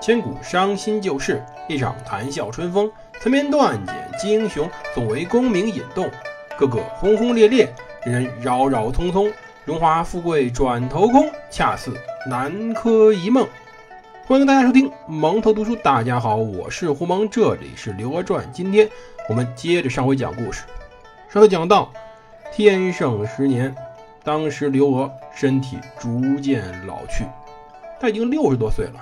千古伤心旧事，一场谈笑春风。残篇断简记英雄，总为功名引动。个个轰轰烈烈，人人扰扰匆匆。荣华富贵转头空，恰似南柯一梦。欢迎大家收听蒙头读书。大家好，我是胡蒙，这里是《刘娥传》。今天我们接着上回讲故事。上回讲到天圣十年，当时刘娥身体逐渐老去，她已经六十多岁了。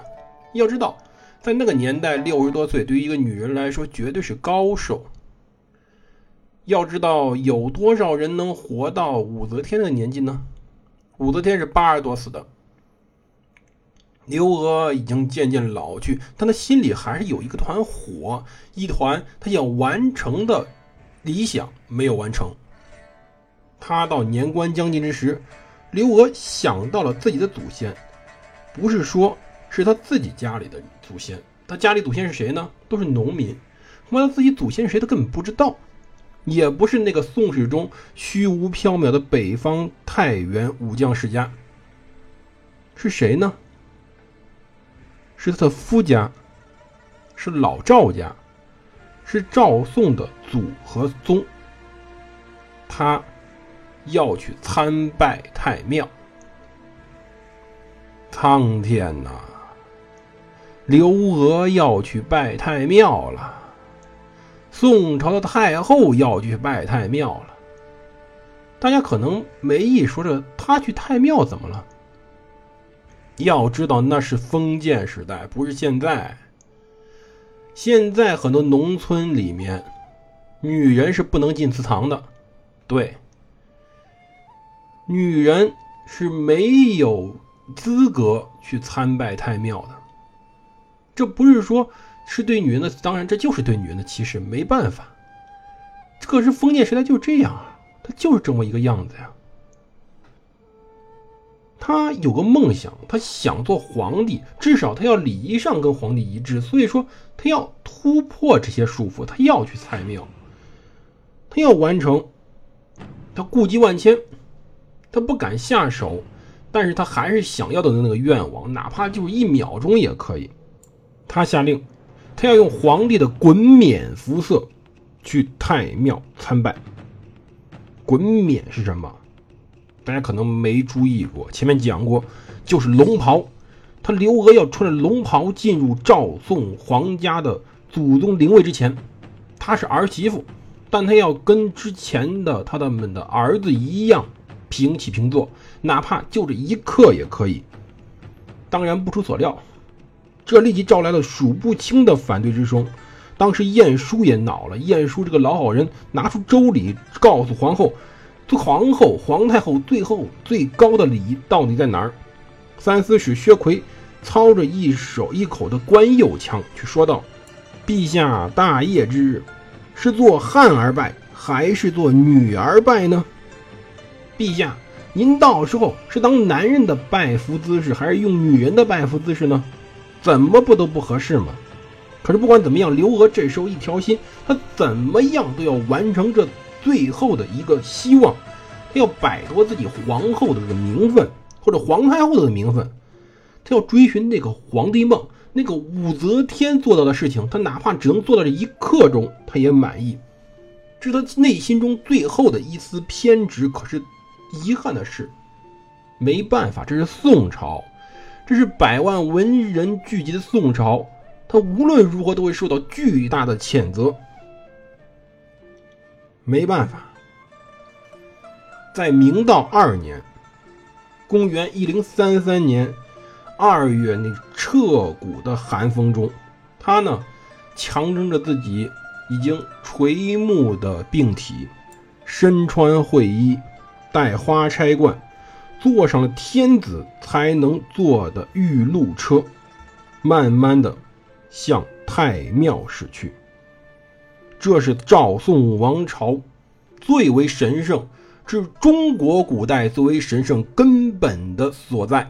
要知道，在那个年代，六十多岁对于一个女人来说绝对是高寿。要知道，有多少人能活到武则天的年纪呢？武则天是八十多死的。刘娥已经渐渐老去，但她心里还是有一个团火，一团她想完成的理想没有完成。她到年关将近之时，刘娥想到了自己的祖先，不是说。是他自己家里的祖先，他家里祖先是谁呢？都是农民，恐怕他自己祖先是谁，他根本不知道，也不是那个宋史中虚无缥缈的北方太原武将世家，是谁呢？是他的夫家，是老赵家，是赵宋的祖和宗，他要去参拜太庙，苍天呐！刘娥要去拜太庙了，宋朝的太后要去拜太庙了。大家可能没意说这他去太庙怎么了？要知道那是封建时代，不是现在。现在很多农村里面，女人是不能进祠堂的，对，女人是没有资格去参拜太庙的。这不是说，是对女人的，当然这就是对女人的歧视，没办法。可是封建时代就这样啊，他就是这么一个样子呀。他有个梦想，他想做皇帝，至少他要礼仪上跟皇帝一致，所以说他要突破这些束缚，他要去参庙，他要完成，他顾及万千，他不敢下手，但是他还是想要的那个愿望，哪怕就是一秒钟也可以。他下令，他要用皇帝的衮冕服色去太庙参拜。衮冕是什么？大家可能没注意过，前面讲过，就是龙袍。他刘娥要穿着龙袍进入赵宋皇家的祖宗灵位之前，她是儿媳妇，但她要跟之前的他的们的儿子一样平起平坐，哪怕就这一刻也可以。当然不出所料。这立即招来了数不清的反对之声。当时晏殊也恼了。晏殊这个老好人，拿出周礼告诉皇后，皇后、皇太后最后最高的礼仪到底在哪儿？三司使薛奎操着一手一口的官右腔去说道：“陛下大业之日，是做汉儿拜，还是做女儿拜呢？陛下，您到时候是当男人的拜服姿势，还是用女人的拜服姿势呢？”怎么不都不合适吗？可是不管怎么样，刘娥这时候一条心，她怎么样都要完成这最后的一个希望，她要摆脱自己皇后的这个名分，或者皇太后的名分，她要追寻那个皇帝梦，那个武则天做到的事情，她哪怕只能做到这一刻钟，她也满意。这是她内心中最后的一丝偏执。可是遗憾的是，没办法，这是宋朝。这是百万文人聚集的宋朝，他无论如何都会受到巨大的谴责。没办法，在明道二年（公元一零三三年）二月那彻骨的寒风中，他呢强撑着自己已经垂暮的病体，身穿会衣，戴花钗冠。坐上了天子才能坐的玉鹿车，慢慢的向太庙驶去。这是赵宋王朝最为神圣，是中国古代最为神圣根本的所在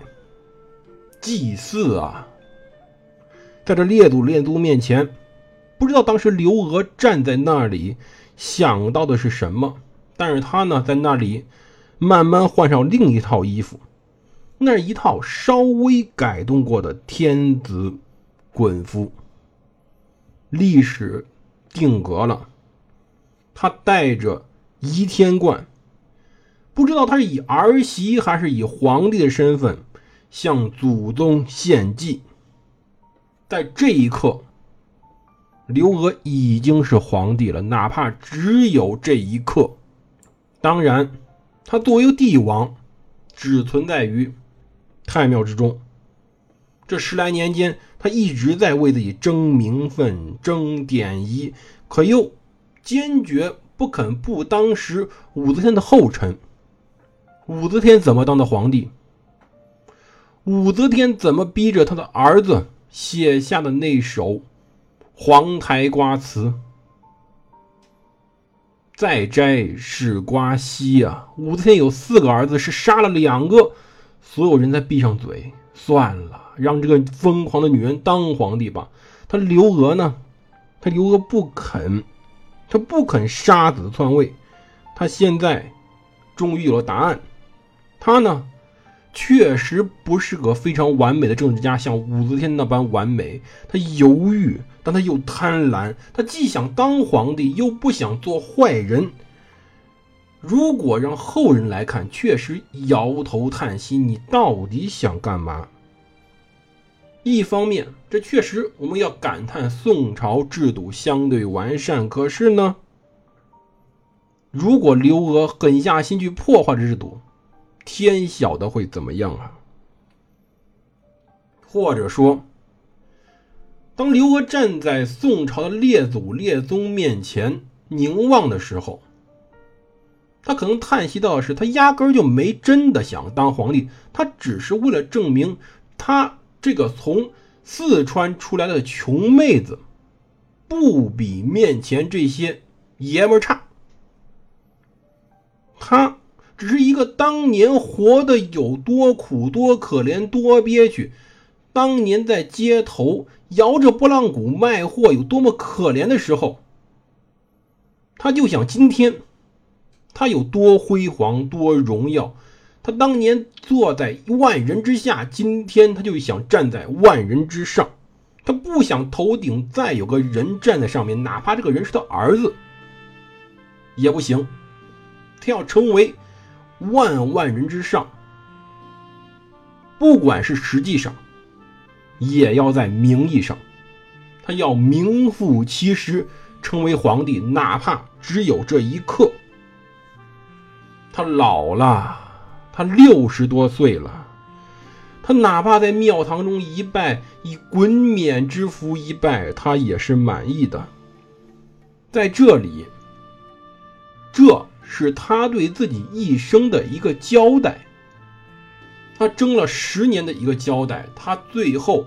——祭祀啊！在这列祖列宗面前，不知道当时刘娥站在那里想到的是什么，但是他呢，在那里。慢慢换上另一套衣服，那是一套稍微改动过的天子滚夫。历史定格了，他带着仪天冠，不知道他是以儿媳还是以皇帝的身份向祖宗献祭。在这一刻，刘娥已经是皇帝了，哪怕只有这一刻。当然，他作为帝王，只存在于太庙之中。这十来年间，他一直在为自己争名分、争典仪，可又坚决不肯步当时武则天的后尘。武则天怎么当的皇帝？武则天怎么逼着他的儿子？写下的那首《黄台瓜词》，再摘是瓜稀啊！武则天有四个儿子，是杀了两个，所有人在闭上嘴，算了，让这个疯狂的女人当皇帝吧。她刘娥呢？他刘娥不肯，她不肯杀子篡位。她现在终于有了答案，她呢？确实不是个非常完美的政治家，像武则天那般完美。他犹豫，但他又贪婪。他既想当皇帝，又不想做坏人。如果让后人来看，确实摇头叹息。你到底想干嘛？一方面，这确实我们要感叹宋朝制度相对完善。可是呢，如果刘娥狠下心去破坏制度，天晓得会怎么样啊？或者说，当刘娥站在宋朝的列祖列宗面前凝望的时候，他可能叹息到的是，他压根就没真的想当皇帝，他只是为了证明他这个从四川出来的穷妹子不比面前这些爷们差。他。只是一个当年活得有多苦、多可怜、多憋屈，当年在街头摇着拨浪鼓卖货有多么可怜的时候，他就想今天他有多辉煌、多荣耀。他当年坐在万人之下，今天他就想站在万人之上。他不想头顶再有个人站在上面，哪怕这个人是他儿子也不行。他要成为。万万人之上，不管是实际上，也要在名义上，他要名副其实成为皇帝，哪怕只有这一刻。他老了，他六十多岁了，他哪怕在庙堂中一拜，以滚冕之福一拜，他也是满意的。在这里，这。是他对自己一生的一个交代，他争了十年的一个交代，他最后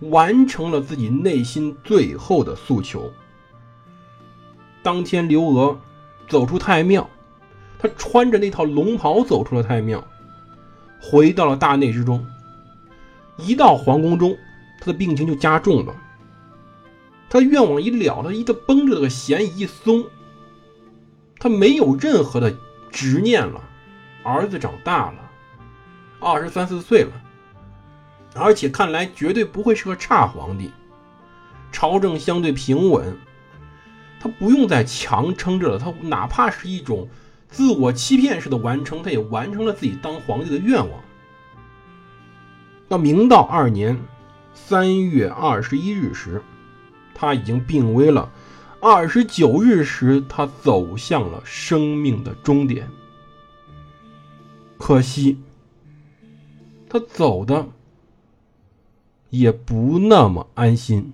完成了自己内心最后的诉求。当天，刘娥走出太庙，她穿着那套龙袍走出了太庙，回到了大内之中。一到皇宫中，她的病情就加重了。她愿望一了，她一个绷着的弦一松。他没有任何的执念了，儿子长大了，二十三四岁了，而且看来绝对不会是个差皇帝，朝政相对平稳，他不用再强撑着了，他哪怕是一种自我欺骗式的完成，他也完成了自己当皇帝的愿望。到明道二年三月二十一日时，他已经病危了。二十九日时，他走向了生命的终点。可惜，他走的也不那么安心。